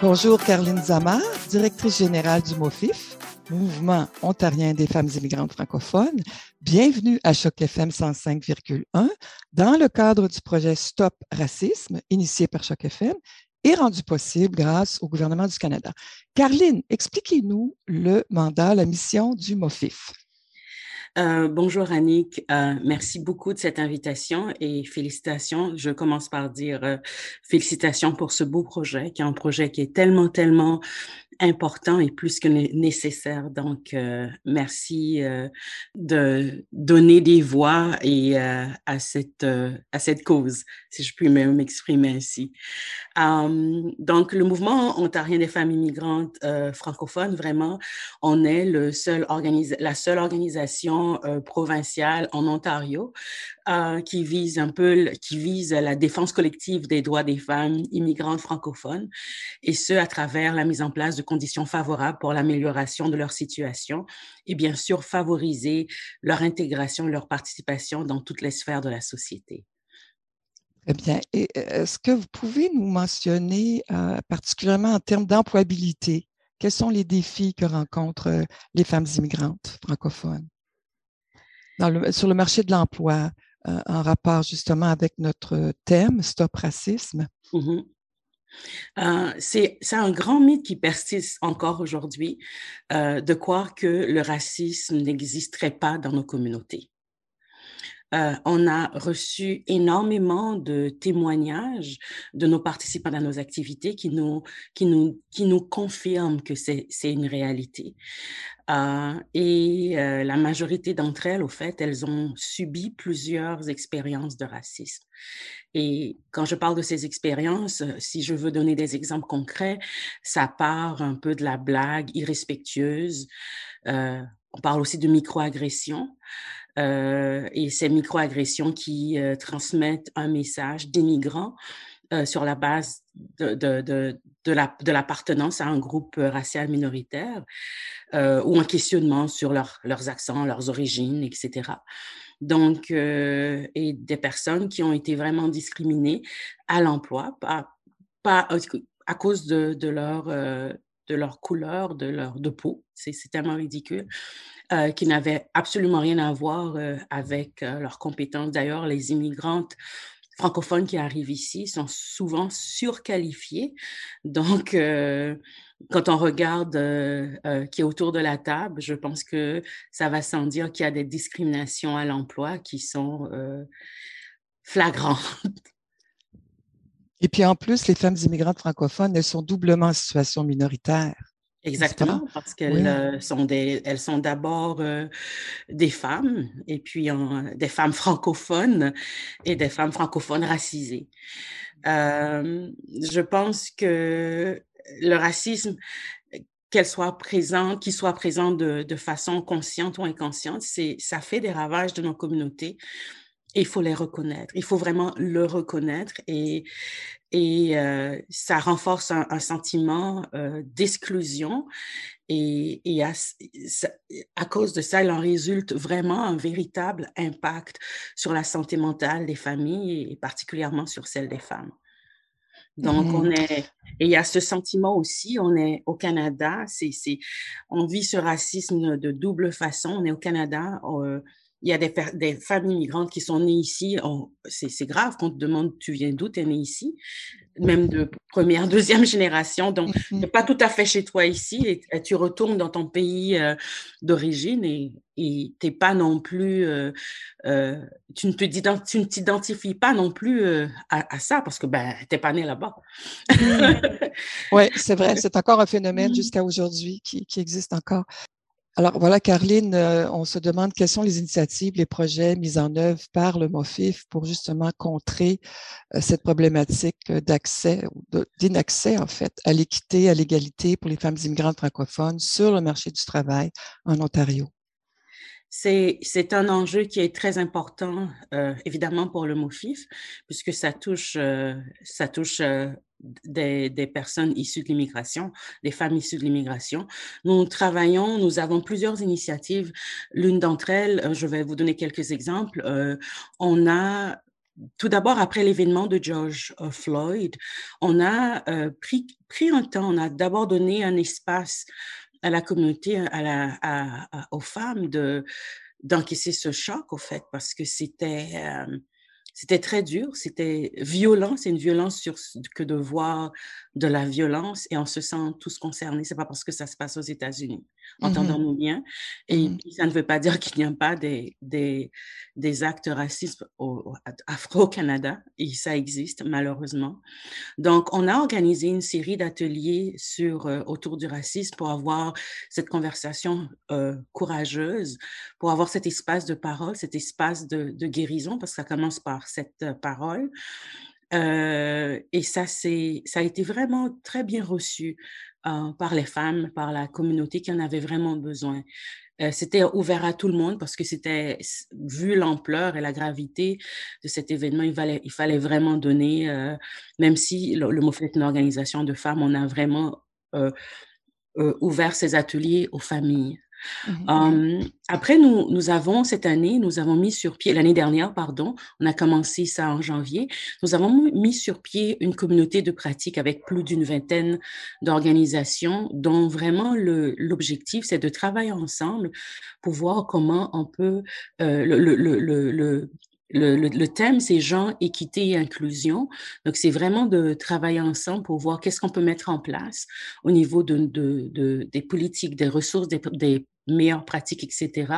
Bonjour, Caroline Zamar, directrice générale du MOFIF, Mouvement ontarien des femmes immigrantes francophones. Bienvenue à Choc FM 105,1 dans le cadre du projet Stop Racisme, initié par Choc FM et rendu possible grâce au gouvernement du Canada. Caroline, expliquez-nous le mandat, la mission du MOFIF. Euh, bonjour Annick, euh, merci beaucoup de cette invitation et félicitations. Je commence par dire euh, félicitations pour ce beau projet, qui est un projet qui est tellement, tellement important et plus que nécessaire. Donc, euh, merci euh, de donner des voix et euh, à cette à cette cause, si je puis m'exprimer ainsi. donc, le mouvement ontarien des femmes immigrantes francophones, vraiment, on est le seul la seule organisation provinciale en Ontario qui vise un peu, qui vise la défense collective des droits des femmes immigrantes francophones, et ce à travers la mise en place de conditions favorables pour l'amélioration de leur situation et bien sûr favoriser leur intégration, leur participation dans toutes les sphères de la société. Très bien. Euh, est-ce que vous pouvez nous mentionner euh, particulièrement en termes d'employabilité, quels sont les défis que rencontrent euh, les femmes immigrantes francophones? Sur le marché de l'emploi, en rapport justement avec notre thème, Stop Racisme? Mmh euh, c'est un grand mythe qui persiste encore aujourd'hui euh, de croire que le racisme n'existerait pas dans nos communautés. Euh, on a reçu énormément de témoignages de nos participants dans nos activités qui nous, qui nous, qui nous confirment que c'est une réalité. Euh, et euh, la majorité d'entre elles, au fait, elles ont subi plusieurs expériences de racisme. Et quand je parle de ces expériences, si je veux donner des exemples concrets, ça part un peu de la blague irrespectueuse. on parle aussi de microagressions. Euh, et ces microagressions qui euh, transmettent un message dénigrant euh, sur la base de, de, de, de l'appartenance à un groupe racial minoritaire ou un questionnement sur leur, leurs accents, leurs origines, etc. Donc, et des personnes qui ont été vraiment discriminées à l'emploi, pas, pas à cause de, de leur, de leur couleur, de leur de peau. C'est tellement ridicule. Euh, qui n'avaient absolument rien à voir euh, avec euh, leurs compétences. D'ailleurs, les immigrantes francophones qui arrivent ici sont souvent surqualifiées. Donc, quand on regarde qui est autour de la table, je pense que ça va sans dire qu'il y a des discriminations à l'emploi qui sont flagrantes. Et puis en plus, les femmes immigrantes francophones, elles sont doublement en situation minoritaire. Exactement, parce qu'elles euh, sont des, elles sont d'abord euh, des femmes et puis des femmes francophones et des femmes francophones racisées. Euh, je pense que le racisme, qu'elle soit présente, qu'il soit présent de, de, façon consciente ou inconsciente, c'est, ça fait des ravages de nos communautés il faut les reconnaître. Il faut vraiment le reconnaître et, et euh, ça renforce un, sentiment euh, d'exclusion et, et à, à, cause de ça, il en résulte vraiment un véritable impact sur la santé mentale des familles et particulièrement sur celle des femmes. Donc, on mmh. est, et il y a ce sentiment aussi, on est au Canada, c'est, on vit ce racisme de double façon. On est au Canada, euh, il y a des, des, femmes immigrantes qui sont nées ici. C'est grave qu'on te demande tu viens d'où, tu es né ici, même de première, deuxième génération. Donc, tu n'es pas tout à fait chez toi ici et, tu retournes dans ton pays euh, d'origine et tu n'es pas non plus, euh, euh, tu ne t'identifies pas non plus à, ça parce que ben, tu n'es pas né là-bas. oui, c'est vrai, c'est encore un phénomène jusqu'à aujourd'hui qui, qui existe encore. Alors voilà, Caroline, euh, on se demande quelles sont les initiatives, les projets mis en œuvre par le MOFIF pour justement contrer euh, cette problématique d'accès, d'inaccès en fait, à l'équité, à l'égalité pour les femmes immigrantes francophones sur le marché du travail en Ontario. C'est, un enjeu qui est très important, euh, évidemment, pour le MOFIF, puisque ça touche, ça touche des, personnes issues de l'immigration, des femmes issues de l'immigration. Nous travaillons, nous avons plusieurs initiatives. L'une d'entre elles, euh, je vais vous donner quelques exemples. Euh, on a tout d'abord, après l'événement de George Floyd, on a pris, pris un temps, on a d'abord donné un espace à la communauté, à la, aux femmes de d'encaisser ce choc, au fait, parce que c'était c'était très dur, c'était violent, c'est une violence sur, que de voir de la violence et on se sent tous concernés. C'est pas parce que ça se passe aux États-Unis. Mmh Entendons-nous bien. Et mmh ça ne veut pas dire qu'il n'y a pas des, des, des actes racistes au, afro-Canada. Et ça existe, malheureusement. Donc, on a organisé une série d'ateliers sur, euh, autour du racisme pour avoir cette conversation euh, courageuse, pour avoir cet espace de parole, cet espace de, de guérison, parce que ça commence par cette parole. Et ça, c'est, ça a été vraiment très bien reçu euh, par les femmes, par la communauté qui en avait vraiment besoin. C'était ouvert à tout le monde parce que c'était, vu l'ampleur et la gravité de cet événement, il fallait, vraiment donner, même si le, le est une organisation de femmes, on a vraiment ouvert ces ateliers aux familles. Mmh. Après, nous, avons cette année, nous avons mis sur pied, l'année dernière, pardon, on a commencé ça en janvier, nous avons mis sur pied une communauté de pratique avec plus d'une vingtaine d'organisations dont vraiment l'objectif, c'est de travailler ensemble pour voir comment on peut, euh, le, le le, le, thème, c'est genre, équité et inclusion. Donc, c'est vraiment de travailler ensemble pour voir qu'est-ce qu'on peut mettre en place au niveau de, de, de des politiques, des ressources, des, des, meilleures pratiques, etc.,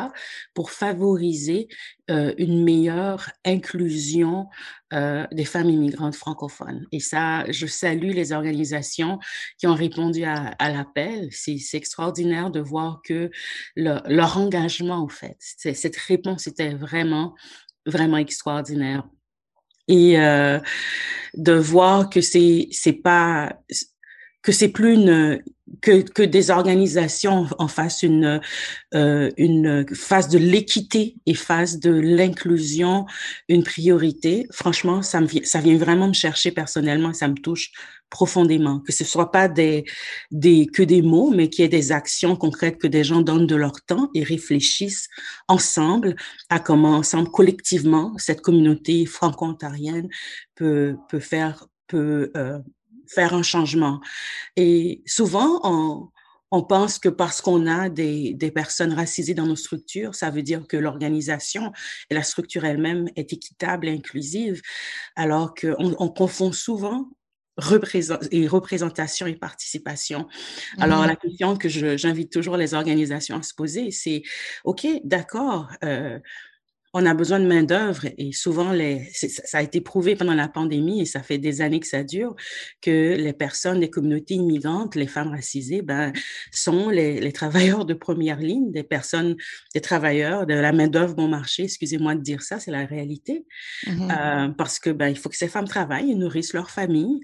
pour favoriser euh, une meilleure inclusion euh, des femmes immigrantes francophones. Et ça, je salue les organisations qui ont répondu à, à l'appel. C'est extraordinaire de voir que le, leur engagement, en fait, cette réponse était vraiment vraiment extraordinaire. Et euh, de voir que c'est c'est pas que c'est plus une que, que des organisations en fassent une euh, une face de l'équité et face de l'inclusion une priorité. Franchement, ça me ça vient vraiment me chercher personnellement, ça me touche profondément, que ce soit pas des, des, que des mots, mais qu'il y ait des actions concrètes, que des gens donnent de leur temps et réfléchissent ensemble à comment ensemble, collectivement, cette communauté franco-ontarienne peut, peut faire, peut euh, faire un changement. Et souvent, on, on pense que parce qu'on a des, des, personnes racisées dans nos structures, ça veut dire que l'organisation et la structure elle-même est équitable et inclusive, alors qu'on on confond souvent et représentation et participation. Alors, la mmh. question que j'invite toujours les organisations à se poser, c'est, OK, d'accord, euh, on a besoin de main-d'œuvre et souvent, les, ça a été prouvé pendant la pandémie et ça fait des années que ça dure, que les personnes des communautés immigrantes, les femmes racisées, ben, sont les, les travailleurs de première ligne, des personnes, des travailleurs de la main-d'œuvre bon marché. Excusez-moi de dire ça, c'est la réalité. Mmh euh, parce que ben, il faut que ces femmes travaillent et nourrissent leur famille.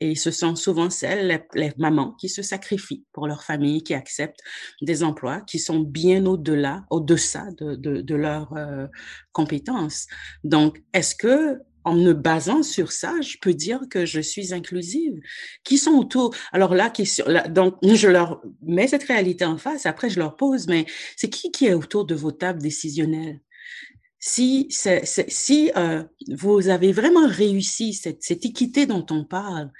Et ce sont souvent celles, les, mamans, qui se sacrifient pour leur famille, qui acceptent des emplois qui sont bien au-delà, au-deçà de, de, de leurs euh, compétences. Donc, est-ce que en me basant sur ça, je peux dire que je suis inclusive? Qui sont autour? Alors là, question, là, donc je leur mets cette réalité en face. Après, je leur pose, mais c'est qui qui est autour de vos tables décisionnelles? Si, euh, vous avez vraiment réussi cette, équité dont on parle,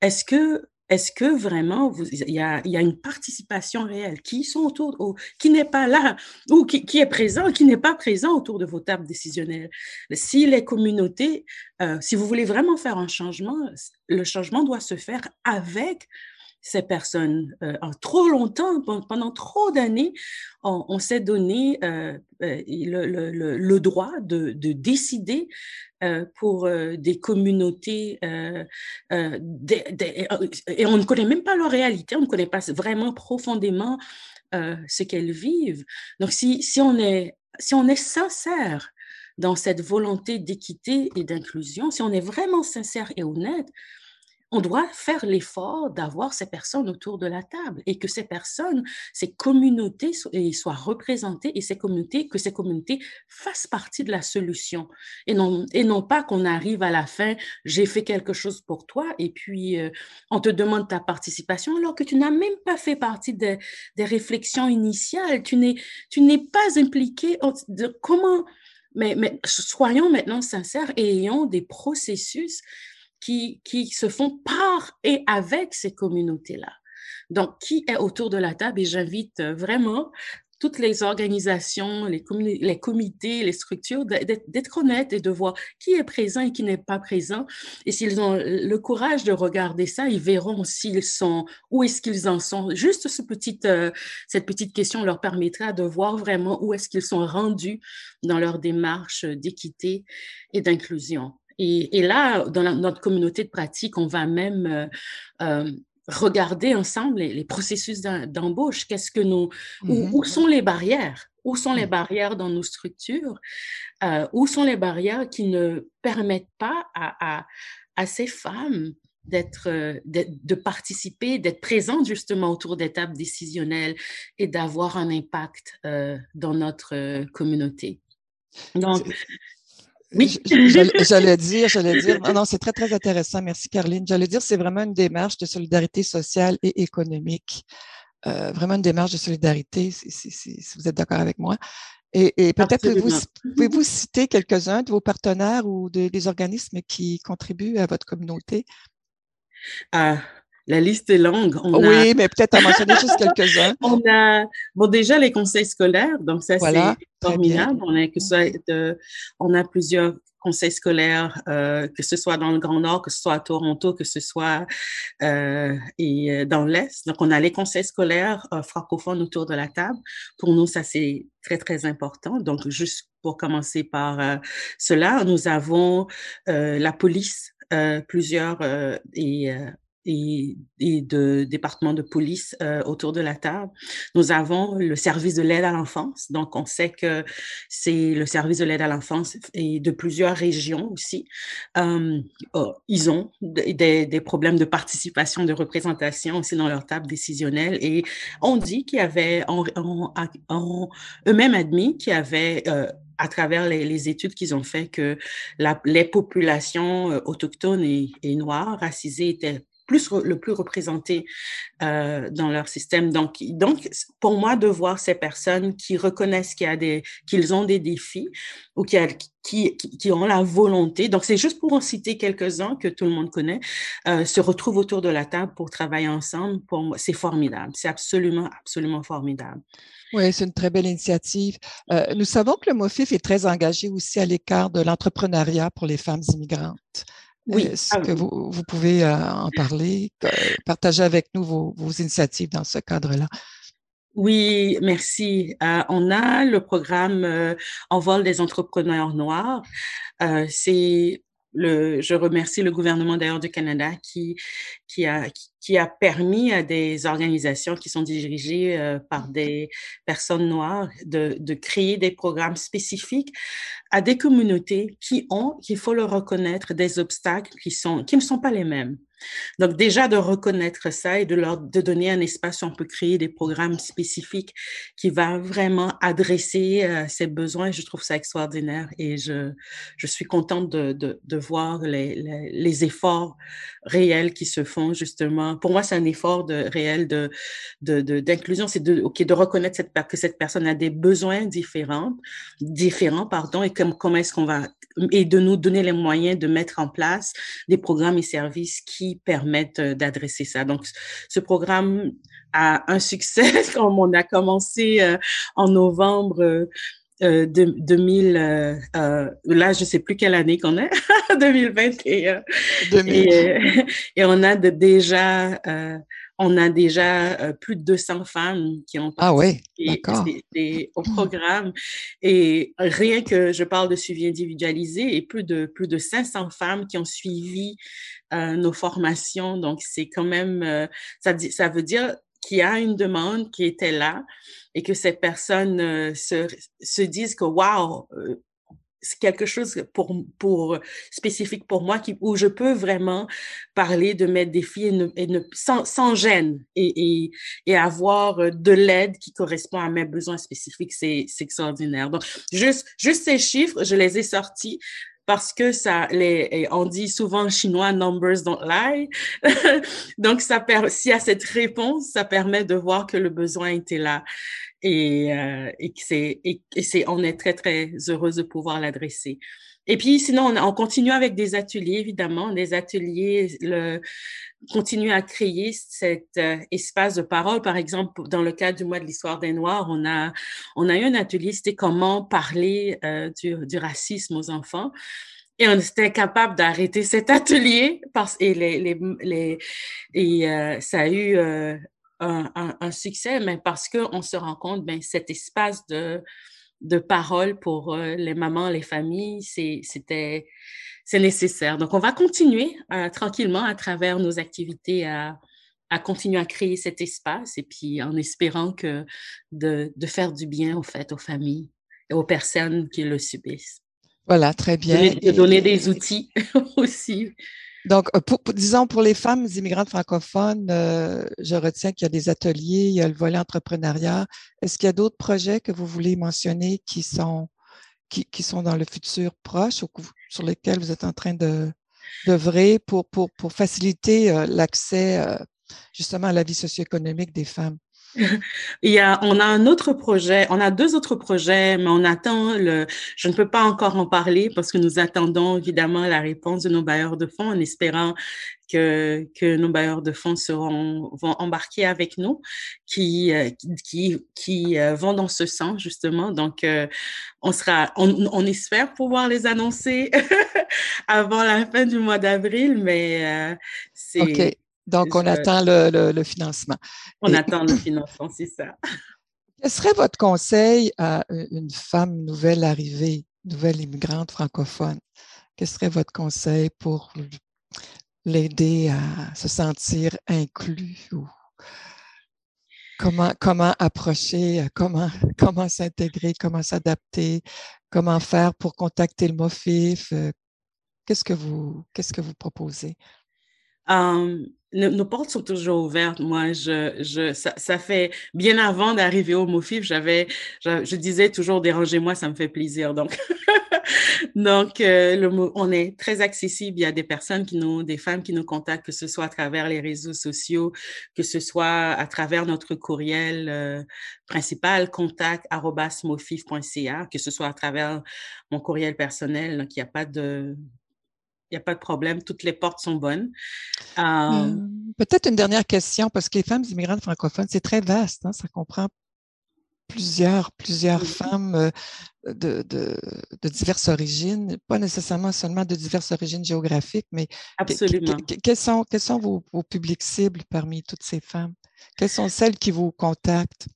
est-ce que est-ce que vraiment il y a, une participation réelle qui sont autour, qui n'est pas là ou qui, qui est présent, qui n'est pas présent autour de vos tables décisionnelles? Si les communautés, euh, si vous voulez vraiment faire un changement, le changement doit se faire avec ces personnes. Euh, en trop longtemps, pendant trop d'années, on, s'est donné euh, euh, le, droit de, de décider pour des communautés et on ne connaît même pas leur réalité, on ne connaît pas vraiment profondément ce qu'elles vivent. Donc, si, on est, si on est sincère dans cette volonté d'équité et d'inclusion, si on est vraiment sincère et honnête, on doit faire l'effort d'avoir ces personnes autour de la table et que ces personnes, ces communautés soient représentées et ces communautés, que ces communautés fassent partie de la solution et non, et non pas qu'on arrive à la fin, j'ai fait quelque chose pour toi et puis euh, on te demande ta participation alors que tu n'as même pas fait partie des, des réflexions initiales, tu n'es, pas impliqué comment mais soyons maintenant sincères et ayons des processus qui, se font par et avec ces communautés-là. Donc, qui est autour de la table? Et j'invite vraiment toutes les organisations, les, comités, les structures, d'être honnêtes et de voir qui est présent et qui n'est pas présent. Et s'ils ont le courage de regarder ça, ils verront s'ils sont, où est-ce qu'ils en sont. Juste euh, cette petite question leur permettra de voir vraiment où est-ce qu'ils sont rendus dans leur démarche d'équité et d'inclusion. Et, et, là, dans notre communauté de pratique, on va même euh, euh regarder ensemble les, processus d'embauche. Qu'est-ce que nous, où, mmh sont les barrières? Où sont les mmh. barrières dans nos structures? Euh, où sont les barrières qui ne permettent pas à, à, ces femmes d'être, de participer, d'être présentes justement autour d'étapes décisionnelles et d'avoir un impact euh, dans notre communauté? Donc, oui. J'allais dire, j'allais dire, non, non c'est très, très intéressant. Merci, Caroline. J'allais dire, c'est vraiment une démarche de solidarité sociale et économique. Euh, vraiment une démarche de solidarité, si, vous êtes d'accord avec moi. Et, et peut-être vous, pouvez-vous citer quelques-uns de vos partenaires ou des organismes qui contribuent à votre communauté? Ah, la liste est longue. oui, mais peut-être en mentionner juste quelques-uns. On a, bon, déjà les conseils scolaires, donc ça c'est formidable. On a, que soit on a plusieurs conseils scolaires, euh, que ce soit dans le Grand Nord, que ce soit à Toronto, que ce soit euh, et euh, dans l'Est. Donc, on a les conseils scolaires francophones autour de la table. Pour nous, ça, c'est très, très important. Donc, juste pour commencer par cela, nous avons la police, plusieurs et et, de départements de police euh, autour de la table. Nous avons le service de l'aide à l'enfance. Donc, on sait que c'est le service de l'aide à l'enfance et de plusieurs régions aussi. Euh, oh, ils ont des, problèmes de participation, de représentation aussi dans leur table décisionnelle. Et on dit qu'il y eux-mêmes admis qu'il y avait euh, à travers les, études qu'ils ont fait que les populations autochtones et, et noires racisées étaient plus le plus représenté euh, dans leur système. Donc, donc, pour moi, de voir ces personnes qui reconnaissent qu'il y a des, qu'ils ont des défis ou qui, qui, ont la volonté. Donc, c'est juste pour en citer quelques-uns que tout le monde connaît, euh, se retrouvent autour de la table pour travailler ensemble. Pour moi, c'est formidable. C'est absolument, absolument formidable. Oui, c'est une très belle initiative. Euh, nous savons que le MOFIF est très engagé aussi à l'écart de l'entrepreneuriat pour les femmes immigrantes. Oui. Est-ce ah que vous, vous pouvez euh, en parler, partager avec nous vos, vos initiatives dans ce cadre-là? Oui, merci. Euh, on a le programme euh, Envol des entrepreneurs noirs. Euh, c'est le, je remercie le gouvernement d'ailleurs du Canada qui, qui, a, qui a permis à des organisations qui sont dirigées euh, par des personnes noires de, de créer des programmes spécifiques à des communautés qui ont, il faut le reconnaître, des obstacles qui, sont, qui ne sont pas les mêmes. Donc déjà de reconnaître ça et de leur de donner un espace où on peut créer des programmes spécifiques qui va vraiment adresser euh, ces besoins, je trouve ça extraordinaire et je, je suis contente de, de, de voir les, les, les, efforts réels qui se font justement. Pour moi, c'est un effort réel de d'inclusion, c'est de ok de reconnaître que cette personne a des besoins différents, différents pardon, et comme comment est-ce qu'on va et de nous donner les moyens de mettre en place des programmes et services qui permettent euh, d'adresser ça. Donc, ce programme a un succès comme on a commencé euh, en novembre. Euh, de, 2000, euh, là, je sais plus quelle année qu'on est, 2021. Et, et, on a de déjà on a déjà euh, plus de 200 femmes qui ont ah participé au programme. Et rien que je parle de suivi individualisé, et plus de, plus de 500 femmes qui ont suivi euh, nos formations. Donc, c'est quand même, euh, ça, ça veut dire qu'il y a une demande qui était là et que ces personnes se, se disent que, waouh, c'est quelque chose pour, pour spécifique pour moi qui, où je peux vraiment parler de mes défis et ne, sans, sans, gêne et, et, et avoir euh, de l'aide qui correspond à mes besoins spécifiques, c'est extraordinaire. Donc, juste, juste ces chiffres, je les ai sortis parce que ça, les, on dit souvent en chinois, numbers don't lie. Donc, ça s'il y a cette réponse, ça permet de voir que le besoin était là et, euh, et c'est, et, c'est, on est très, très heureuse de pouvoir l'adresser. Et puis, sinon, on, continue avec des ateliers, évidemment, des ateliers, le, continue à créer cet euh, espace de parole. Par exemple, dans le cadre du mois de l'histoire des Noirs, on a, eu un atelier, c'était comment parler euh, du, racisme aux enfants. Et on était incapable d'arrêter cet atelier et euh, ça a eu un, un, un, succès, mais parce qu'on se rend compte, ben cet espace de de parole pour euh, les mamans, les familles, c'était c'est nécessaire. Donc, on va continuer euh, tranquillement à travers nos activités à, à, continuer à créer cet espace et puis en espérant que de, de faire du bien, au fait, aux familles et aux personnes qui le subissent. Voilà, très bien. De donner des outils aussi donc, euh, disons, pour les femmes immigrantes francophones, euh, je retiens qu'il y a des ateliers, il y a le volet entrepreneuriat. Est-ce qu'il y a d'autres projets que vous voulez mentionner qui sont, qui, sont dans le futur proche ou sur lesquels vous êtes en train de d'œuvrer pour, pour, faciliter euh, l'accès justement à la vie socio-économique des femmes? Il y a, on a un autre projet, on a deux autres projets, mais on attend le, je ne peux pas encore en parler parce que nous attendons évidemment la réponse de nos bailleurs de fonds en espérant que, que nos bailleurs de fonds seront, vont embarquer avec nous, qui, euh, qui, qui euh, vont dans ce sens justement. Donc, euh, on sera, on, on espère pouvoir les annoncer avant la fin du mois d'avril, mais c'est, donc, on attend le, financement. On attend le financement, c'est ça. Quel serait votre conseil à une femme nouvelle arrivée, nouvelle immigrante francophone? Quel serait votre conseil pour l'aider à se sentir inclus ou comment, comment approcher, comment, comment s'intégrer, comment s'adapter, comment faire pour contacter le MOFIF? Qu'est-ce que vous, qu'est-ce que vous proposez? Nos portes sont toujours ouvertes. Moi, je, je, ça, ça fait bien avant d'arriver au MOFIF, j'avais, je, disais toujours dérangez-moi, ça me fait plaisir. Donc, donc euh, le, on est très accessible. Il y a des personnes qui nous, des femmes qui nous contactent, que ce soit à travers les réseaux sociaux, que ce soit à travers notre courriel euh, principal, contact@mofif.ca, que ce soit à travers mon courriel personnel. Donc, il n'y a pas de il n'y a pas de problème, toutes les portes sont bonnes. Mmh. Peut-être une dernière question, parce que les femmes immigrantes francophones, c'est très vaste, hein, ça comprend plusieurs, plusieurs femmes euh, de, de, de, diverses origines, pas nécessairement seulement de diverses origines géographiques, mais Absolument. quels sont, quels sont vos, vos publics cibles parmi toutes ces femmes? Quelles sont celles qui vous contactent?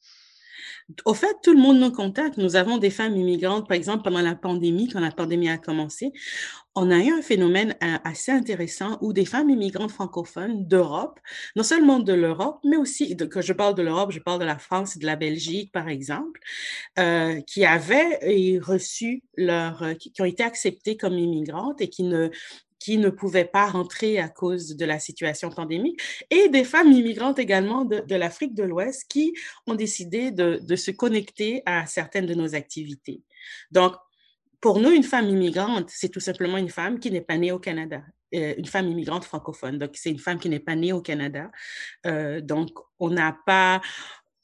Au fait, tout le monde nous contacte. Nous avons des femmes immigrantes, par exemple, pendant la pandémie, quand la pandémie a commencé, on a eu un phénomène euh, assez intéressant où des femmes immigrantes francophones d'Europe, non seulement de l'Europe, mais aussi, que je parle de l'Europe, je parle de la France et de la Belgique, par exemple, euh, qui avaient reçu leur, euh, qui ont été acceptées comme immigrantes et qui ne qui ne pouvaient pas rentrer à cause de la situation pandémique, et des femmes immigrantes également de, l'Afrique de l'Ouest qui ont décidé de, se connecter à certaines de nos activités. Donc, pour nous, une femme immigrante, c'est tout simplement une femme qui n'est pas née au Canada, euh, une femme immigrante francophone. Donc, c'est une femme qui n'est pas née au Canada. Euh, donc, on n'a pas,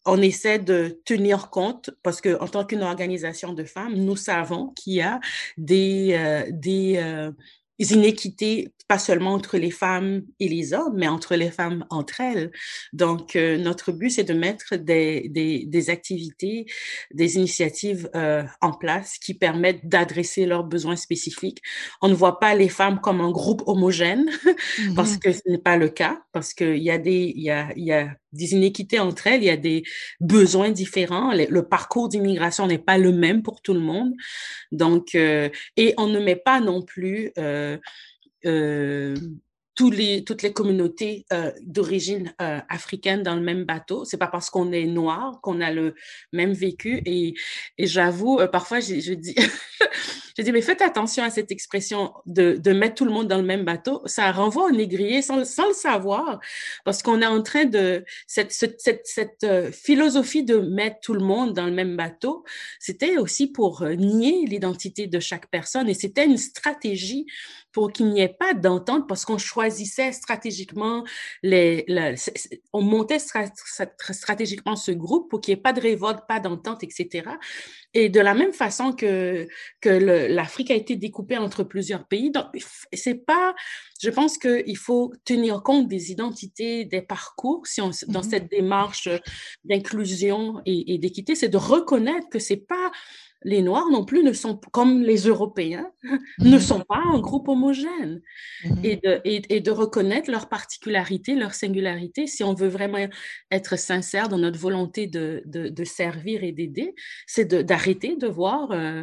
on essaie de tenir compte parce que en tant qu'une organisation de femmes, nous savons qu'il y a des, euh, des, inéquités, pas seulement entre les femmes et les hommes, mais entre les femmes entre elles. Donc, euh, notre but, c'est de mettre des, des, des, activités, des initiatives euh, en place qui permettent d'adresser leurs besoins spécifiques. On ne voit pas les femmes comme un groupe homogène, parce mm-hmm. que ce n'est pas le cas, parce qu'il y a des, il y a, il y a des inéquités entre elles, il y a des besoins différents. Le, parcours d'immigration n'est pas le même pour tout le monde. Donc, euh, et on ne met pas non plus euh, euh, tous les, toutes les communautés euh, d'origine euh, africaine dans le même bateau. C'est pas parce qu'on est noir qu'on a le même vécu. Et, et j'avoue, euh, parfois, je, je dis, je dis, mais faites attention à cette expression de, de, mettre tout le monde dans le même bateau. Ça renvoie au négrier sans, sans le savoir, parce qu'on est en train de cette, cette, cette, cette philosophie de mettre tout le monde dans le même bateau. C'était aussi pour nier l'identité de chaque personne, et c'était une stratégie pour qu'il n'y ait pas d'entente parce qu'on choisissait stratégiquement les, on montait stratégiquement ce groupe pour qu'il n'y ait pas de révolte, pas d'entente, etc. Et de la même façon que, que l'Afrique a été découpée entre plusieurs pays, donc c'est pas, je pense qu'il faut tenir compte des identités, des parcours, si on, dans mm-hmm. cette démarche d'inclusion et, et d'équité, c'est de reconnaître que c'est pas les Noirs non plus ne sont, comme les Européens, ne mhm. sont pas un groupe homogène. Mhm. et, de, et, de, reconnaître leurs particularités, leurs singularités, si on veut vraiment être sincère dans notre volonté de, de, servir et d'aider, c'est d'arrêter de, voir... Euh,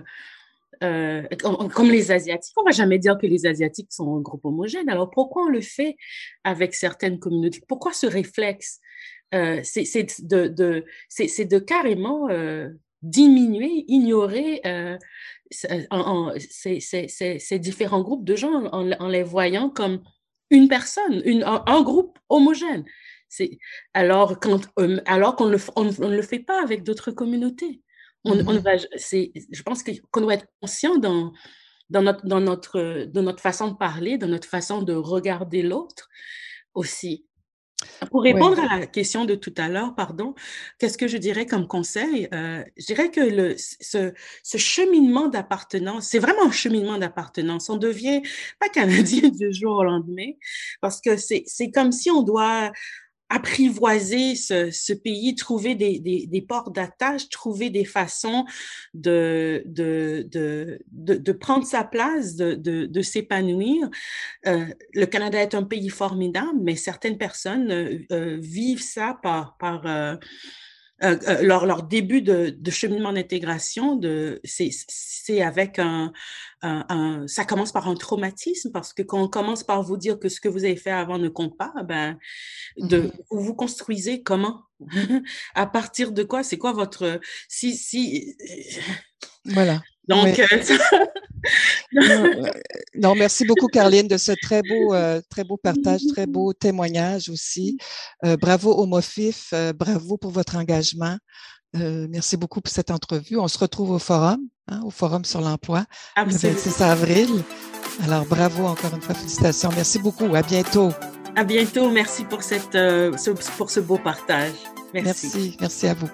euh, comme, les Asiatiques, on va jamais dire que les Asiatiques sont un groupe homogène. Alors pourquoi on le fait avec certaines communautés? Pourquoi ce réflexe euh, C'est de, de, de, carrément diminuer, ignorer euh, ces, différents groupes de gens en, les voyant comme une personne, une, un, groupe homogène. Alors, quand, euh, alors qu'on ne le fait pas avec d'autres communautés. On, on mm-hmm. je pense qu'on doit être conscient dans, dans, notre, dans, notre, dans notre façon de parler, dans notre façon de regarder l'autre aussi. Pour répondre à la question de tout à l'heure, pardon, qu'est-ce que je dirais comme conseil? Euh, je dirais que le, ce, ce cheminement d'appartenance, c'est vraiment un cheminement d'appartenance. On devient pas canadien du jour au lendemain parce que c'est comme si on doit apprivoiser ce, pays, trouver des, ports d'attache, trouver des façons de, de, de, de, prendre sa place, de, de, s'épanouir. Euh, le Canada est un pays formidable, mais certaines personnes euh, euh vivent ça par, par euh, euh, leur, leur, début de, de cheminement d'intégration, c'est avec un, un, un, ça commence par un traumatisme parce que quand on commence par vous dire que ce que vous avez fait avant ne compte pas, ben, de, mm-hmm. vous vous construisez comment? À partir de quoi? C'est quoi votre si si Voilà. Donc, euh, euh, non, merci beaucoup, Carline, de ce très beau, euh, très beau partage, très beau témoignage aussi. bravo au MOFIF, bravo pour votre engagement. merci beaucoup pour cette entrevue. On se retrouve au forum, hein, au forum sur l'emploi, le 26 avril. Alors, bravo encore une fois, félicitations. Merci beaucoup. À bientôt. À bientôt. Merci pour, cette, pour ce beau partage. Merci, merci, merci à vous.